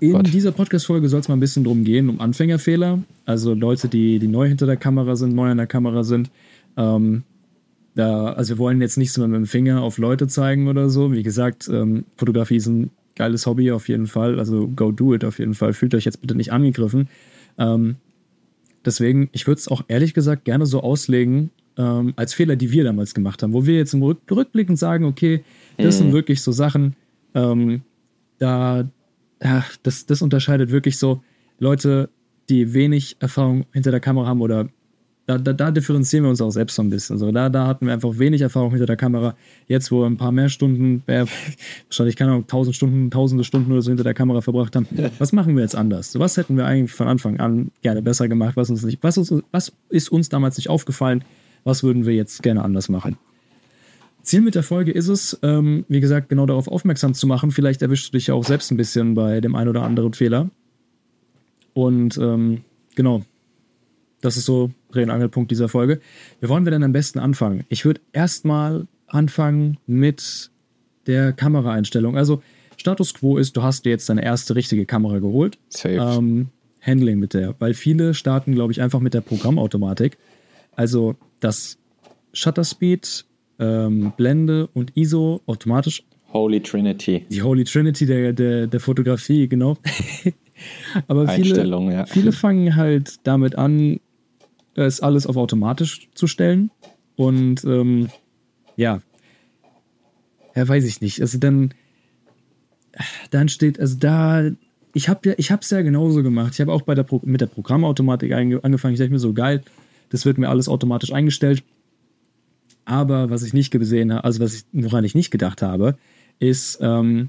In Gott. dieser Podcast-Folge soll es mal ein bisschen drum gehen, um Anfängerfehler. Also Leute, die, die neu hinter der Kamera sind, neu an der Kamera sind. Ähm, da, also wir wollen jetzt nicht so mit dem Finger auf Leute zeigen oder so. Wie gesagt, ähm, Fotografie ist ein geiles Hobby auf jeden Fall. Also go do it auf jeden Fall. Fühlt euch jetzt bitte nicht angegriffen. Ähm, deswegen, ich würde es auch ehrlich gesagt gerne so auslegen, ähm, als Fehler, die wir damals gemacht haben, wo wir jetzt im Rück Rückblickend sagen, okay, das mhm. sind wirklich so Sachen, ähm, da, ja, das, das unterscheidet wirklich so Leute, die wenig Erfahrung hinter der Kamera haben oder da, da, da, differenzieren wir uns auch selbst so ein bisschen. So, da, da hatten wir einfach wenig Erfahrung hinter der Kamera. Jetzt, wo wir ein paar mehr Stunden, äh, wahrscheinlich keine Ahnung, tausend Stunden, tausende Stunden oder so hinter der Kamera verbracht haben, was machen wir jetzt anders? Was hätten wir eigentlich von Anfang an gerne besser gemacht? Was, uns nicht, was, uns, was ist uns damals nicht aufgefallen? Was würden wir jetzt gerne anders machen? Ziel mit der Folge ist es, ähm, wie gesagt, genau darauf aufmerksam zu machen. Vielleicht erwischst du dich ja auch selbst ein bisschen bei dem einen oder anderen Fehler. Und ähm, genau, das ist so Dreh- und Angelpunkt dieser Folge. Wie wollen wir denn am besten anfangen? Ich würde erstmal anfangen mit der Kameraeinstellung. Also Status Quo ist, du hast dir jetzt deine erste richtige Kamera geholt. Safe. Ähm, Handling mit der, weil viele starten, glaube ich, einfach mit der Programmautomatik. Also das Shutter Speed, ähm, Blende und ISO automatisch. Holy Trinity. Die Holy Trinity der, der, der Fotografie, genau. Aber viele, ja. viele fangen halt damit an, es alles auf automatisch zu stellen. Und ähm, ja, ja, weiß ich nicht. Also dann, dann steht, also da, ich habe ja, ich habe es ja genauso gemacht. Ich habe auch bei der Pro mit der Programmautomatik angefangen. Ich dachte mir so geil, das wird mir alles automatisch eingestellt. Aber was ich nicht gesehen habe, also was ich, woran ich nicht gedacht habe, ist, ähm,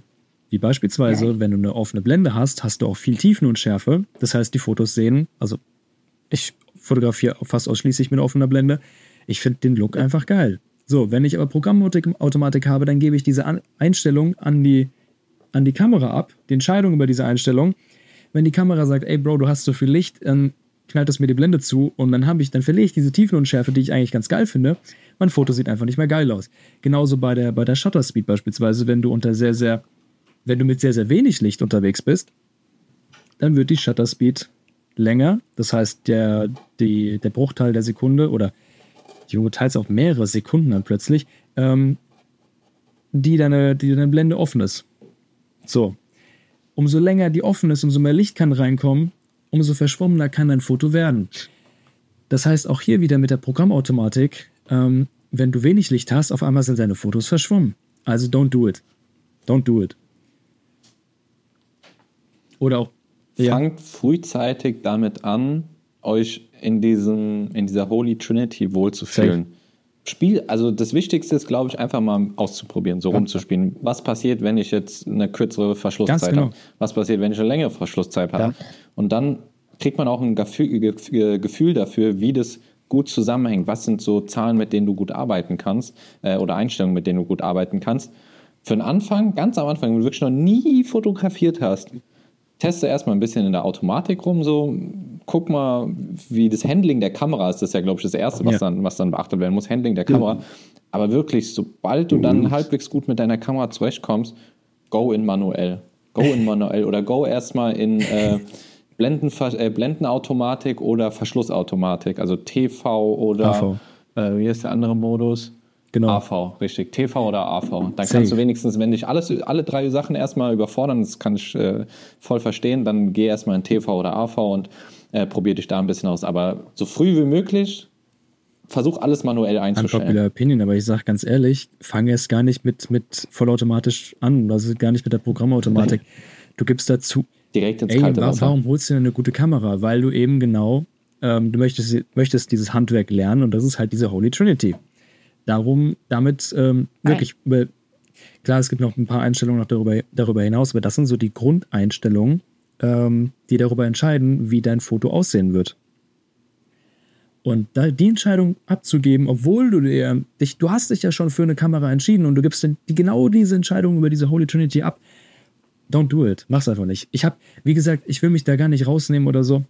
wie beispielsweise, wenn du eine offene Blende hast, hast du auch viel Tiefenunschärfe. Das heißt, die Fotos sehen, also ich fotografiere fast ausschließlich mit offener Blende. Ich finde den Look einfach geil. So, wenn ich aber Programmautomatik habe, dann gebe ich diese an Einstellung an die, an die Kamera ab, die Entscheidung über diese Einstellung. Wenn die Kamera sagt, ey Bro, du hast so viel Licht, dann knallt das mir die Blende zu und dann habe ich, dann verliere ich diese Tiefenunschärfe, die ich eigentlich ganz geil finde. Mein Foto sieht einfach nicht mehr geil aus. Genauso bei der, bei der Shutter Speed beispielsweise, wenn du unter sehr, sehr, wenn du mit sehr, sehr wenig Licht unterwegs bist, dann wird die Shutter Speed länger. Das heißt, der, die, der Bruchteil der Sekunde oder die teils auf mehrere Sekunden dann plötzlich, ähm, die, deine, die deine Blende offen ist. So. Umso länger die offen ist, umso mehr Licht kann reinkommen, umso verschwommener kann dein Foto werden. Das heißt, auch hier wieder mit der Programmautomatik, ähm, wenn du wenig Licht hast, auf einmal sind deine Fotos verschwommen. Also don't do it. Don't do it. Oder auch ja. Fangt frühzeitig damit an, euch in, diesem, in dieser Holy Trinity wohlzufühlen. Safe. Spiel, also das Wichtigste ist, glaube ich, einfach mal auszuprobieren, so ja. rumzuspielen. Was passiert, wenn ich jetzt eine kürzere Verschlusszeit genau. habe? Was passiert, wenn ich eine längere Verschlusszeit habe? Ja. Und dann kriegt man auch ein Gefühl dafür, wie das gut zusammenhängt. Was sind so Zahlen, mit denen du gut arbeiten kannst äh, oder Einstellungen, mit denen du gut arbeiten kannst? Für den Anfang, ganz am Anfang, wenn du wirklich noch nie fotografiert hast, teste erstmal ein bisschen in der Automatik rum, so guck mal, wie das Handling der Kamera ist. Das ist ja, glaube ich, das Erste, was, ja. dann, was dann beachtet werden muss, Handling der Kamera. Mhm. Aber wirklich, sobald du dann mhm. halbwegs gut mit deiner Kamera zurechtkommst, go in manuell. Go in manuell oder go erstmal in äh, Blenden, äh, Blendenautomatik oder Verschlussautomatik, also TV oder äh, wie ist der andere Modus? Genau. AV, richtig. TV oder AV. Dann Safe. kannst du wenigstens, wenn dich alles, alle drei Sachen erstmal überfordern, das kann ich äh, voll verstehen, dann geh erstmal in TV oder AV und äh, probier dich da ein bisschen aus. Aber so früh wie möglich, versuch alles manuell einzustellen. Unpopular Opinion, aber ich sag ganz ehrlich, fange es gar nicht mit, mit vollautomatisch an, also gar nicht mit der Programmautomatik. Du gibst dazu. Direkt ins ey, kalte Wasser. Warum holst du denn eine gute Kamera? Weil du eben genau, ähm, du möchtest, möchtest dieses Handwerk lernen und das ist halt diese Holy Trinity darum, damit ähm, wirklich über, klar, es gibt noch ein paar Einstellungen noch darüber, darüber hinaus, aber das sind so die Grundeinstellungen, ähm, die darüber entscheiden, wie dein Foto aussehen wird. Und da die Entscheidung abzugeben, obwohl du dir, dich, du hast dich ja schon für eine Kamera entschieden und du gibst die, genau diese Entscheidung über diese Holy Trinity ab, don't do it. Mach's einfach nicht. Ich habe, wie gesagt, ich will mich da gar nicht rausnehmen oder so.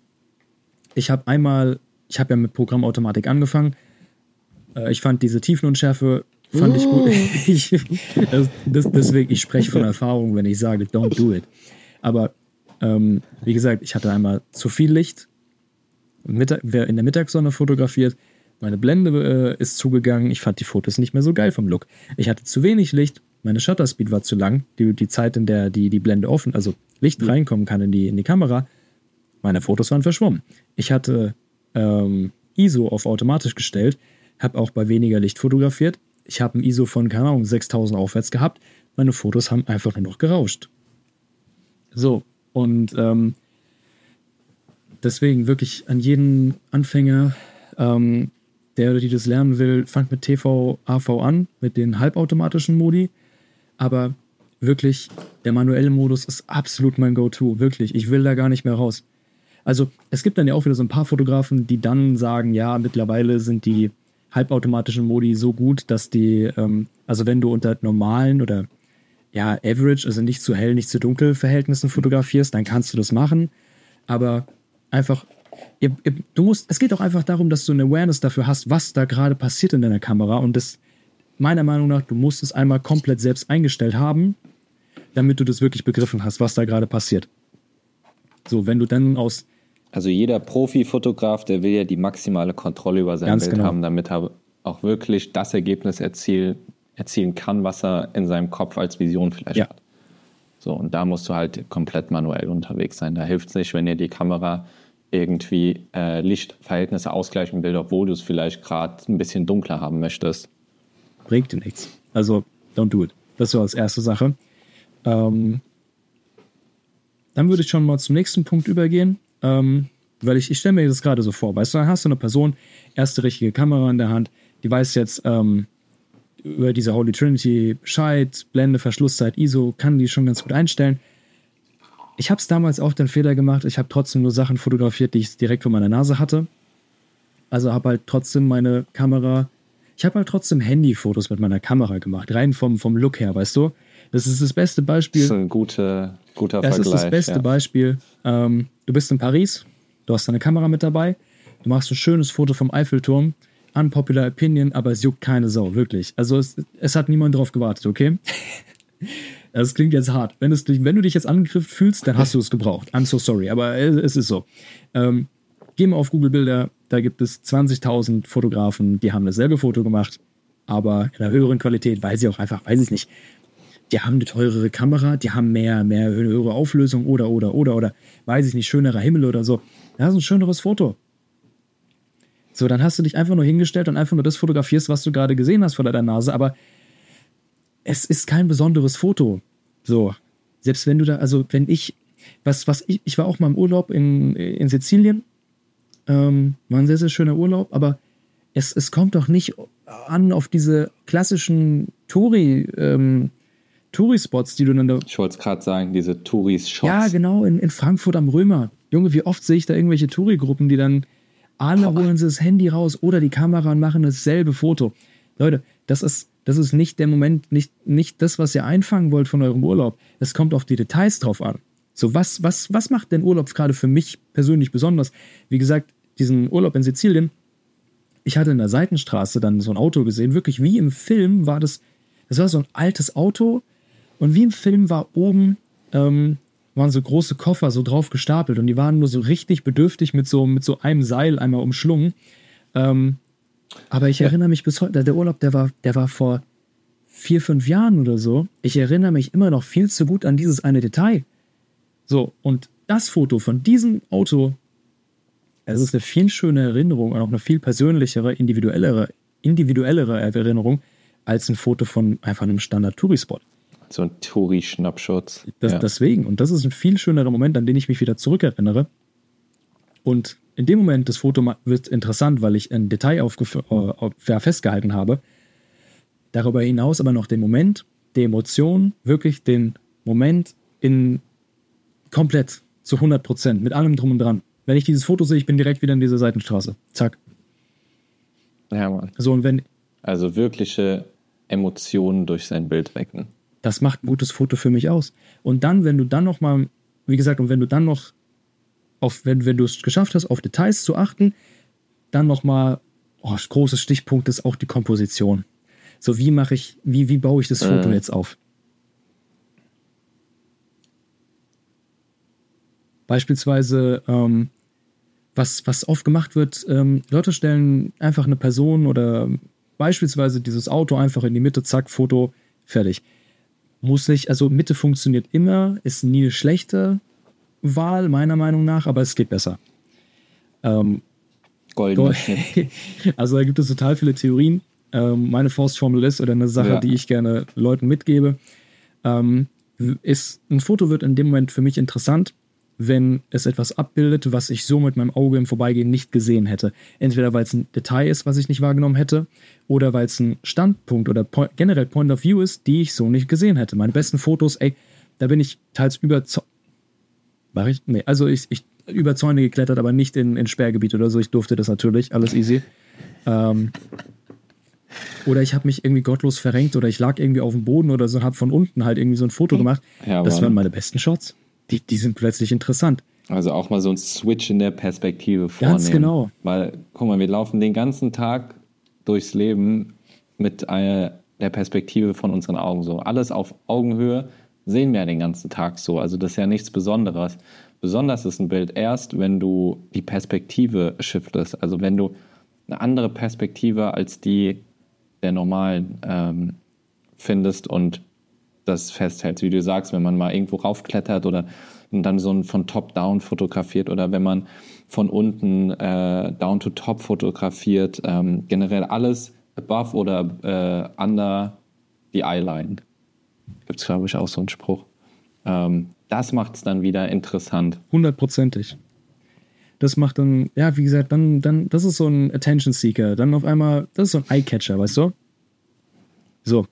Ich habe einmal, ich habe ja mit Programmautomatik angefangen, äh, ich fand diese Tiefenunschärfe fand ich gut. ich, das, das, deswegen, ich spreche von Erfahrung, wenn ich sage, don't do it. Aber Ähm, wie gesagt, ich hatte einmal zu viel Licht, Mittag, wer in der Mittagssonne fotografiert, meine Blende äh, ist zugegangen, ich fand die Fotos nicht mehr so geil vom Look. Ich hatte zu wenig Licht, meine Shutter Speed war zu lang, die, die Zeit, in der die, die Blende offen, also Licht mhm. reinkommen kann in die, in die Kamera, meine Fotos waren verschwommen. Ich hatte ähm, ISO auf automatisch gestellt, habe auch bei weniger Licht fotografiert. Ich habe ein ISO von, keine Ahnung, 6000 aufwärts gehabt. Meine Fotos haben einfach nur noch gerauscht. So, und ähm, deswegen wirklich an jeden Anfänger, ähm, der oder die das lernen will, fangt mit TV AV an, mit den halbautomatischen Modi. Aber wirklich, der manuelle Modus ist absolut mein Go-To. Wirklich, ich will da gar nicht mehr raus. Also, es gibt dann ja auch wieder so ein paar Fotografen, die dann sagen, ja, mittlerweile sind die halbautomatischen Modi so gut, dass die, ähm, also wenn du unter normalen oder ja, average, also nicht zu hell, nicht zu dunkel Verhältnissen fotografierst, dann kannst du das machen. Aber einfach, ihr, ihr, du musst, es geht auch einfach darum, dass du eine Awareness dafür hast, was da gerade passiert in deiner Kamera. Und das, meiner Meinung nach, du musst es einmal komplett selbst eingestellt haben, damit du das wirklich begriffen hast, was da gerade passiert. So, wenn du dann aus. Also jeder Profi-Fotograf, der will ja die maximale Kontrolle über sein Bild genau. haben, damit er auch wirklich das Ergebnis erzielt, erzielen kann, was er in seinem Kopf als Vision vielleicht ja. hat. So, und da musst du halt komplett manuell unterwegs sein. Da hilft es nicht, wenn dir die Kamera irgendwie äh, Lichtverhältnisse ausgleichen will, obwohl du es vielleicht gerade ein bisschen dunkler haben möchtest. Bringt dir nichts. Also, don't do it. Das so als erste Sache. Ähm, dann würde ich schon mal zum nächsten Punkt übergehen, ähm, weil ich, ich stelle mir das gerade so vor. Weißt du, dann hast du eine Person, erste richtige Kamera in der Hand, die weiß jetzt, ähm, über diese Holy Trinity Bescheid, Blende, Verschlusszeit, ISO, kann die schon ganz gut einstellen. Ich habe es damals auch den Fehler gemacht, ich habe trotzdem nur Sachen fotografiert, die ich direkt vor meiner Nase hatte. Also habe halt trotzdem meine Kamera, ich habe halt trotzdem Handyfotos mit meiner Kamera gemacht, rein vom, vom Look her, weißt du? Das ist das beste Beispiel. Das ist ein guter, guter das Vergleich. Das ist das beste ja. Beispiel. Ähm, du bist in Paris, du hast deine Kamera mit dabei, du machst ein schönes Foto vom Eiffelturm unpopular opinion, aber es juckt keine Sau, wirklich. Also es, es hat niemand drauf gewartet, okay? Das klingt jetzt hart. Wenn, es, wenn du dich jetzt angegriffen fühlst, dann hast du es gebraucht. I'm so sorry, aber es ist so. Ähm, geh mal auf Google Bilder, da gibt es 20.000 Fotografen, die haben dasselbe Foto gemacht, aber in einer höheren Qualität, weil sie auch einfach, weiß ich nicht, die haben eine teurere Kamera, die haben mehr, mehr höhere Auflösung oder, oder, oder, oder, weiß ich nicht, schönerer Himmel oder so. Das ist ein schöneres Foto. So, dann hast du dich einfach nur hingestellt und einfach nur das fotografierst, was du gerade gesehen hast vor deiner Nase, aber es ist kein besonderes Foto. So, selbst wenn du da, also wenn ich, was, was ich, ich war auch mal im Urlaub in, in Sizilien, ähm, war ein sehr, sehr schöner Urlaub, aber es, es kommt doch nicht an auf diese klassischen Touri, ähm, Touri-Spots, die du dann da. Ich wollte es gerade sagen, diese Touris-Shots. Ja, genau, in, in Frankfurt am Römer. Junge, wie oft sehe ich da irgendwelche Touri-Gruppen, die dann alle holen sie das Handy raus oder die Kamera und machen dasselbe Foto. Leute, das ist, das ist nicht der Moment, nicht, nicht das, was ihr einfangen wollt von eurem Urlaub. Es kommt auf die Details drauf an. So, was, was, was macht denn Urlaub gerade für mich persönlich besonders? Wie gesagt, diesen Urlaub in Sizilien, ich hatte in der Seitenstraße dann so ein Auto gesehen, wirklich wie im Film war das, das war so ein altes Auto und wie im Film war oben ähm, waren so große Koffer so drauf gestapelt und die waren nur so richtig bedürftig mit so, mit so einem Seil einmal umschlungen. Ähm, aber ich erinnere mich bis heute, der Urlaub, der war, der war vor vier, fünf Jahren oder so. Ich erinnere mich immer noch viel zu gut an dieses eine Detail. So, und das Foto von diesem Auto, es ist eine viel schöne Erinnerung und auch eine viel persönlichere, individuellere, individuellere Erinnerung als ein Foto von einfach einem Standard-Tourispot. So ein Touri-Schnappschutz. Ja. Deswegen. Und das ist ein viel schönerer Moment, an den ich mich wieder zurückerinnere. Und in dem Moment, das Foto wird interessant, weil ich ein Detail äh, festgehalten habe. Darüber hinaus aber noch den Moment, die Emotion, wirklich den Moment in komplett zu 100 Prozent, mit allem drum und dran. Wenn ich dieses Foto sehe, ich bin direkt wieder in dieser Seitenstraße. Zack. Ja, Mann. So, und wenn. Also wirkliche Emotionen durch sein Bild wecken. Das macht ein gutes Foto für mich aus. Und dann, wenn du dann noch mal, wie gesagt, und wenn du dann noch auf, wenn, wenn du es geschafft hast, auf Details zu achten, dann noch mal, oh, großes Stichpunkt ist auch die Komposition. So, wie mache ich, wie, wie baue ich das Foto äh. jetzt auf? Beispielsweise, ähm, was, was oft gemacht wird, ähm, Leute stellen einfach eine Person oder beispielsweise dieses Auto einfach in die Mitte, zack, Foto, fertig. Muss nicht, also Mitte funktioniert immer, ist nie eine schlechte Wahl, meiner Meinung nach, aber es geht besser. Ähm, Golden. also da gibt es total viele Theorien. Ähm, meine Faustformel ist, oder eine Sache, ja. die ich gerne Leuten mitgebe, ähm, ist, ein Foto wird in dem Moment für mich interessant, wenn es etwas abbildet, was ich so mit meinem Auge im Vorbeigehen nicht gesehen hätte. Entweder weil es ein Detail ist, was ich nicht wahrgenommen hätte, oder weil es ein Standpunkt oder po generell Point of View ist, die ich so nicht gesehen hätte. Meine besten Fotos, ey, da bin ich teils überzeugt. War ich? Nee, also ich, ich über Zäune geklettert, aber nicht in, in Sperrgebiet oder so. Ich durfte das natürlich, alles easy. Ähm, oder ich habe mich irgendwie gottlos verrenkt oder ich lag irgendwie auf dem Boden oder so, habe von unten halt irgendwie so ein Foto gemacht. Ja, das waren meine besten Shots. Die, die sind plötzlich interessant. Also auch mal so ein Switch in der Perspektive vornehmen. Ganz genau. Weil, guck mal, wir laufen den ganzen Tag durchs Leben mit einer, der Perspektive von unseren Augen so. Alles auf Augenhöhe sehen wir den ganzen Tag so. Also das ist ja nichts Besonderes. Besonders ist ein Bild erst, wenn du die Perspektive shiftest. Also wenn du eine andere Perspektive als die der normalen ähm, findest und das festhältst. Wie du sagst, wenn man mal irgendwo raufklettert oder dann so ein von Top-Down fotografiert oder wenn man von unten äh, down to top fotografiert, ähm, generell alles above oder äh, under the eyeline. Gibt es, glaube ich, auch so einen Spruch. Ähm, das macht es dann wieder interessant. Hundertprozentig. Das macht dann, ja, wie gesagt, dann, dann, das ist so ein Attention Seeker. Dann auf einmal, das ist so ein Eye-Catcher, weißt du? So.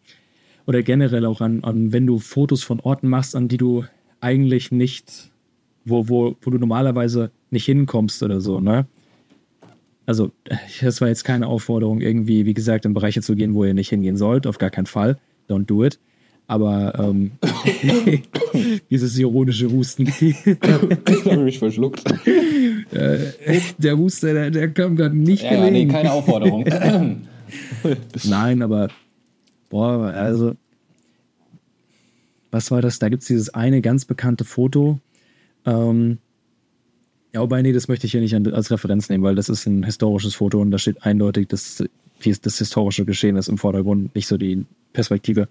Oder generell auch an, an, wenn du Fotos von Orten machst, an die du eigentlich nicht, wo, wo, wo du normalerweise nicht hinkommst oder so, ne? Also, das war jetzt keine Aufforderung, irgendwie, wie gesagt, in Bereiche zu gehen, wo ihr nicht hingehen sollt. Auf gar keinen Fall. Don't do it. Aber ähm, dieses ironische Husten. ich habe mich verschluckt. Äh, der Huster, der, der kam gerade nicht ja, gelegen. Nee, keine Aufforderung. Nein, aber boah, also was war das? Da gibt es dieses eine ganz bekannte Foto. Ähm, ja, wobei, nee, das möchte ich hier nicht als Referenz nehmen, weil das ist ein historisches Foto und da steht eindeutig, dass das historische Geschehen ist im Vordergrund, nicht so die Perspektive.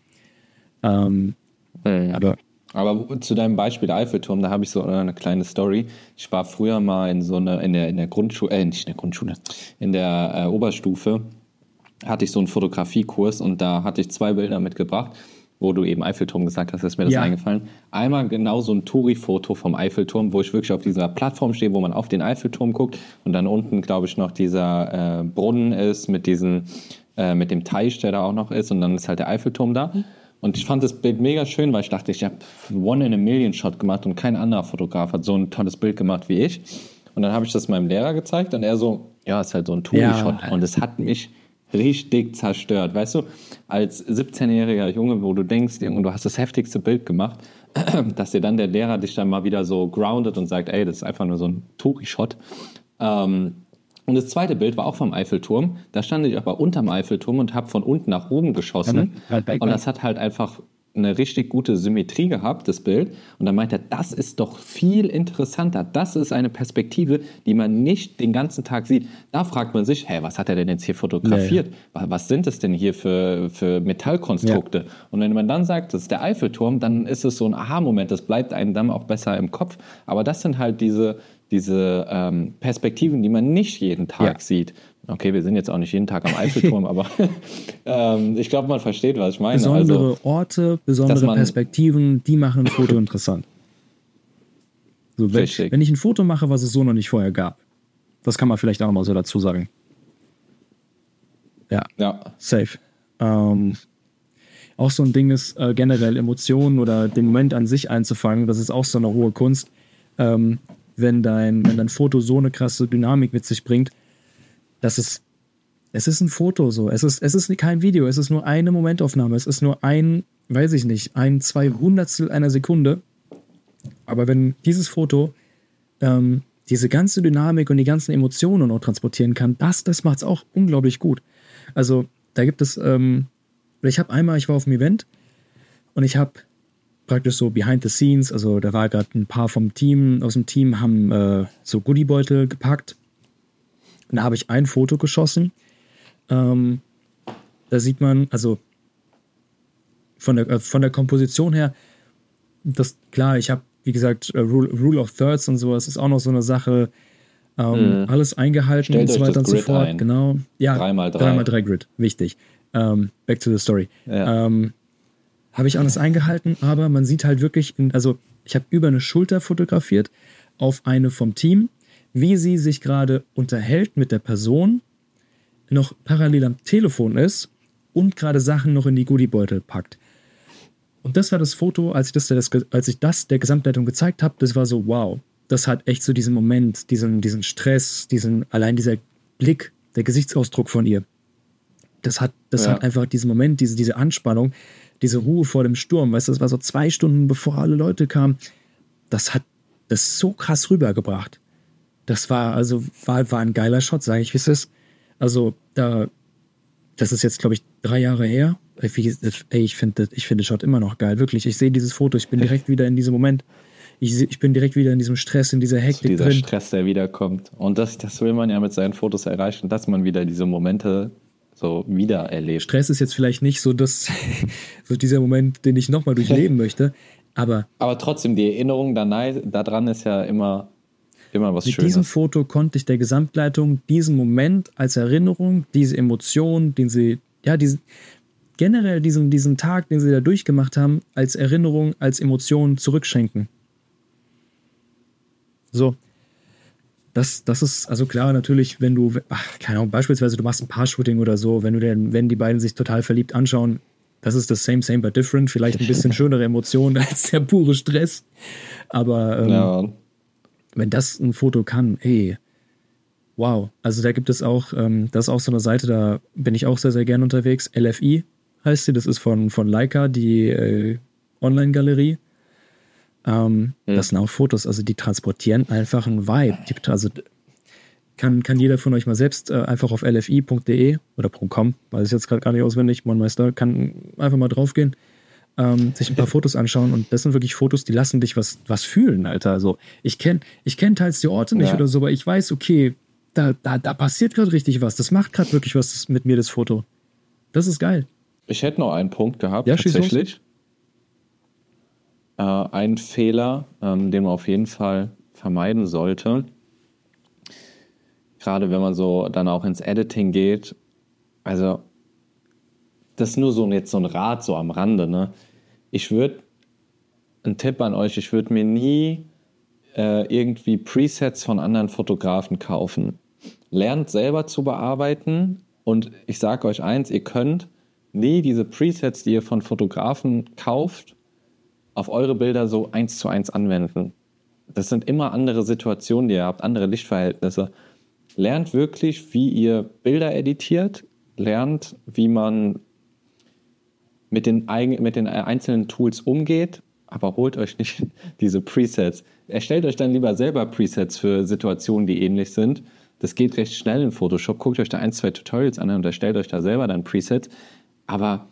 Ähm, ja, aber, aber zu deinem Beispiel der Eiffelturm, da habe ich so eine kleine Story. Ich war früher mal in so eine, in der, in der Grundschule, äh, nicht in der Grundschule, in der äh, Oberstufe hatte ich so einen Fotografiekurs und da hatte ich zwei Bilder mitgebracht, wo du eben Eiffelturm gesagt hast, ist mir das ja. eingefallen. Einmal genau so ein Touri-Foto vom Eiffelturm, wo ich wirklich auf dieser Plattform stehe, wo man auf den Eiffelturm guckt und dann unten, glaube ich, noch dieser äh, Brunnen ist mit diesem, äh, mit dem Teich, der da auch noch ist und dann ist halt der Eiffelturm da. Mhm. Und ich fand das Bild mega schön, weil ich dachte, ich habe One in a Million Shot gemacht und kein anderer Fotograf hat so ein tolles Bild gemacht wie ich. Und dann habe ich das meinem Lehrer gezeigt und er so, ja, ist halt so ein Touri-Shot. Ja. Und es hat mich richtig zerstört. Weißt du, als 17-jähriger Junge, wo du denkst, du hast das heftigste Bild gemacht, dass dir dann der Lehrer dich dann mal wieder so grounded und sagt, ey, das ist einfach nur so ein Touri-Shot. Ähm, und das zweite Bild war auch vom Eiffelturm. Da stand ich aber unterm Eiffelturm und habe von unten nach oben geschossen. Und das hat halt einfach eine richtig gute Symmetrie gehabt, das Bild. Und dann meinte er, das ist doch viel interessanter. Das ist eine Perspektive, die man nicht den ganzen Tag sieht. Da fragt man sich, hey, was hat er denn jetzt hier fotografiert? Ja. Was sind das denn hier für, für Metallkonstrukte? Ja. Und wenn man dann sagt, das ist der Eiffelturm, dann ist es so ein Aha-Moment. Das bleibt einem dann auch besser im Kopf. Aber das sind halt diese, diese ähm, Perspektiven, die man nicht jeden Tag ja. sieht. Okay, wir sind jetzt auch nicht jeden Tag am Eiffelturm, aber ähm, ich glaube, man versteht, was ich meine. Besondere also, Orte, besondere Perspektiven, die machen ein Foto interessant. So, wenn, wenn, ich ein Foto mache, was es so noch nicht vorher gab, das kann man vielleicht auch noch mal so dazu sagen. Ja, ja. safe. Ähm, auch so ein Ding ist äh, generell Emotionen oder den Moment an sich einzufangen, das ist auch so eine hohe Kunst. Ähm, wenn dein, wenn dein Foto so eine krasse Dynamik mit sich bringt, dass es, es ist ein Foto so. Es ist, es ist kein Video, es ist nur eine Momentaufnahme. Es ist nur ein, weiß ich nicht, ein Zweihundertstel einer Sekunde. Aber wenn dieses Foto ähm, diese ganze Dynamik und die ganzen Emotionen auch transportieren kann, das, das macht es auch unglaublich gut. Also da gibt es, ähm, ich habe einmal, ich war auf einem Event und ich habe praktisch so behind the scenes. Also da war gerade ein paar vom Team, aus dem Team haben äh, so Goodiebeutel gepackt. Und da habe ich ein Foto geschossen. Ähm, da sieht man, also von der, äh, von der Komposition her, das klar, ich habe, wie gesagt, äh, Rule, Rule, of Thirds und sowas ist auch noch so eine Sache. Ähm, mhm. Alles eingehalten Stellt und so weiter und so fort. Ein. Genau. Ja, 3x3. 3x3 Grid, wichtig. Ähm, back to the story. Ja. Ähm, habe ich alles eingehalten, aber man sieht halt wirklich, in, also ich habe über eine Schulter fotografiert auf eine vom Team, wie sie sich gerade unterhält mit der Person, noch parallel am Telefon ist und gerade Sachen noch in die Goodiebeutel packt. Und das war das Foto, als ich das, das als ich das der Gesamtleitung gezeigt habe, das war so, wow, das hat echt so diesen Moment, diesen, diesen Stress, diesen, allein dieser Blick, der Gesichtsausdruck von ihr. Das hat, das ja. hat einfach diesen Moment, diese, diese Anspannung, diese Ruhe vor dem Sturm, weißt du, das war so zwei Stunden bevor alle Leute kamen. Das hat das so krass rübergebracht. Das war, also, war, war ein geiler Shot, sage ich, wie es ist. Also, da, das ist jetzt, glaube ich, drei Jahre her. Ey, ich finde ich find den Shot immer noch geil, wirklich. Ich sehe dieses Foto, ich bin direkt wieder in diesem Moment. Ich, ich bin direkt wieder in diesem Stress, in dieser Hektik also dieser drin. Stress, der wiederkommt. Und das, das will man ja mit seinen Fotos erreichen, dass man wieder diese Momente so wieder erlebt. Stress ist jetzt vielleicht nicht so, das, so dieser Moment, den ich nochmal durchleben möchte, aber. Aber trotzdem, die Erinnerung daran ist ja immer, immer was mit Schönes. Diesem Foto konnte ich der Gesamtleitung diesen Moment als Erinnerung, diese Emotion, den sie, ja, diesen, generell diesen, diesen Tag, den sie da durchgemacht haben, als Erinnerung, als Emotion zurückschenken. So, das, das ist, also klar, natürlich, wenn du, ach, keine Ahnung, beispielsweise du machst ein Paar-Shooting oder so, wenn du denn, wenn die beiden sich total verliebt anschauen, das ist das same, same, but different. Vielleicht ein bisschen schönere Emotionen als der pure Stress. Aber ähm, ja. Wenn das ein Foto kann, ey, wow. Also da gibt es auch, ähm, das ist auch so eine Seite, da bin ich auch sehr, sehr gern unterwegs. LFI heißt sie, das ist von, von Leica, die äh, Online-Galerie. Ähm, mhm. Das sind auch Fotos, also die transportieren einfach einen Vibe. Die, also kann, kann jeder von euch mal selbst äh, einfach auf lfi.de oder .com, weiß ich jetzt gerade gar nicht auswendig, Monmeister, kann einfach mal draufgehen, ähm, sich ein paar Fotos anschauen und das sind wirklich Fotos, die lassen dich was, was fühlen, Alter. Also ich kenne ich kenn teils die Orte nicht ja. oder so, aber ich weiß, okay, da, da, da passiert gerade richtig was. Das macht gerade wirklich was mit mir, das Foto. Das ist geil. Ich hätte noch einen Punkt gehabt, ja, tatsächlich äh, ein Fehler, ähm, den man auf jeden Fall vermeiden sollte. Gerade wenn man so dann auch ins Editing geht. Also, das ist nur so jetzt so ein Rat so am Rande. Ne? Ich würde, ein Tipp an euch, ich würde mir nie äh, irgendwie Presets von anderen Fotografen kaufen. Lernt selber zu bearbeiten und ich sage euch eins, ihr könnt nie diese Presets, die ihr von Fotografen kauft, auf eure Bilder so eins zu eins anwenden. Das sind immer andere Situationen, die ihr habt, andere Lichtverhältnisse. Lernt wirklich, wie ihr Bilder editiert, lernt, wie man mit den, mit den einzelnen Tools umgeht, aber holt euch nicht diese Presets. Erstellt euch dann lieber selber Presets für Situationen, die ähnlich sind. Das geht recht schnell in Photoshop. Guckt euch da ein, zwei Tutorials an und erstellt euch da selber dann Presets. Aber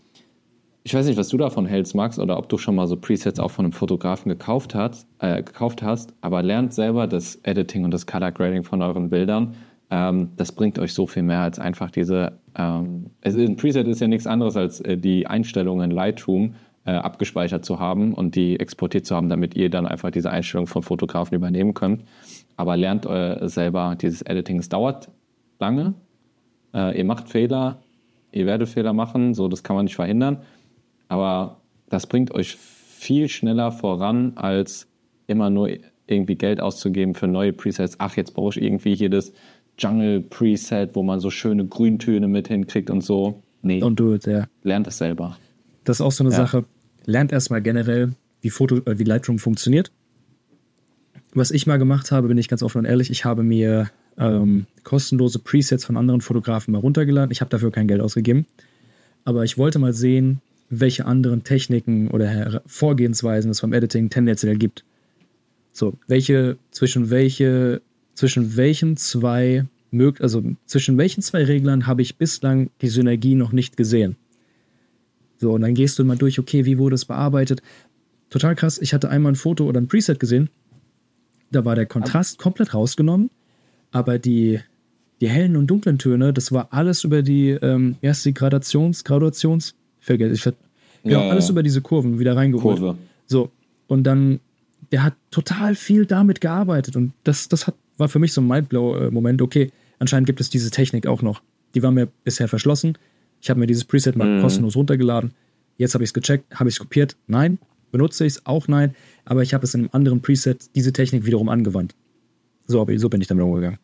ich weiß nicht, was du davon hältst, Max, oder ob du schon mal so Presets auch von einem Fotografen gekauft hast, äh, gekauft hast, aber lernt selber das Editing und das Color Grading von euren Bildern. Ähm, das bringt euch so viel mehr als einfach diese. Ähm, es, ein Preset ist ja nichts anderes als äh, die Einstellungen in Lightroom äh, abgespeichert zu haben und die exportiert zu haben, damit ihr dann einfach diese Einstellungen von Fotografen übernehmen könnt. Aber lernt äh, selber dieses Editing. Es dauert lange. Äh, ihr macht Fehler, ihr werdet Fehler machen, so das kann man nicht verhindern. Aber das bringt euch viel schneller voran, als immer nur irgendwie Geld auszugeben für neue Presets. Ach, jetzt brauche ich irgendwie hier das Jungle Preset, wo man so schöne Grüntöne mit hinkriegt und so. Nee. Und du, ja. Lernt es selber. Das ist auch so eine ja. Sache. Lernt erstmal generell, wie, Foto, äh, wie Lightroom funktioniert. Was ich mal gemacht habe, bin ich ganz offen und ehrlich, ich habe mir ähm, kostenlose Presets von anderen Fotografen mal runtergeladen. Ich habe dafür kein Geld ausgegeben. Aber ich wollte mal sehen, welche anderen Techniken oder Vorgehensweisen es beim Editing tendenziell gibt. So, welche, zwischen welche, zwischen welchen zwei, also zwischen welchen zwei Reglern habe ich bislang die Synergie noch nicht gesehen? So, und dann gehst du mal durch, okay, wie wurde es bearbeitet? total krass. Ich hatte einmal ein Foto oder ein Preset gesehen. Da war der Kontrast komplett rausgenommen, aber die, die hellen und dunklen Töne, das war alles über die, ähm, erst die Gradations, Graduations, vergesse ich, genau, ja, alles über diese Kurven wieder reingeholt. Kurve. So, und dann, der hat total viel damit gearbeitet und das, das hat, war für mich so ein Mindblow-Moment, okay, anscheinend gibt es diese Technik auch noch. Die war mir bisher verschlossen. Ich habe mir dieses Preset mal mhm. kostenlos runtergeladen. Jetzt habe ich es gecheckt, habe ich es kopiert? Nein. Benutze ich es? Auch nein. Aber ich habe es in einem anderen Preset, diese Technik wiederum angewandt. So, so bin ich damit umgegangen.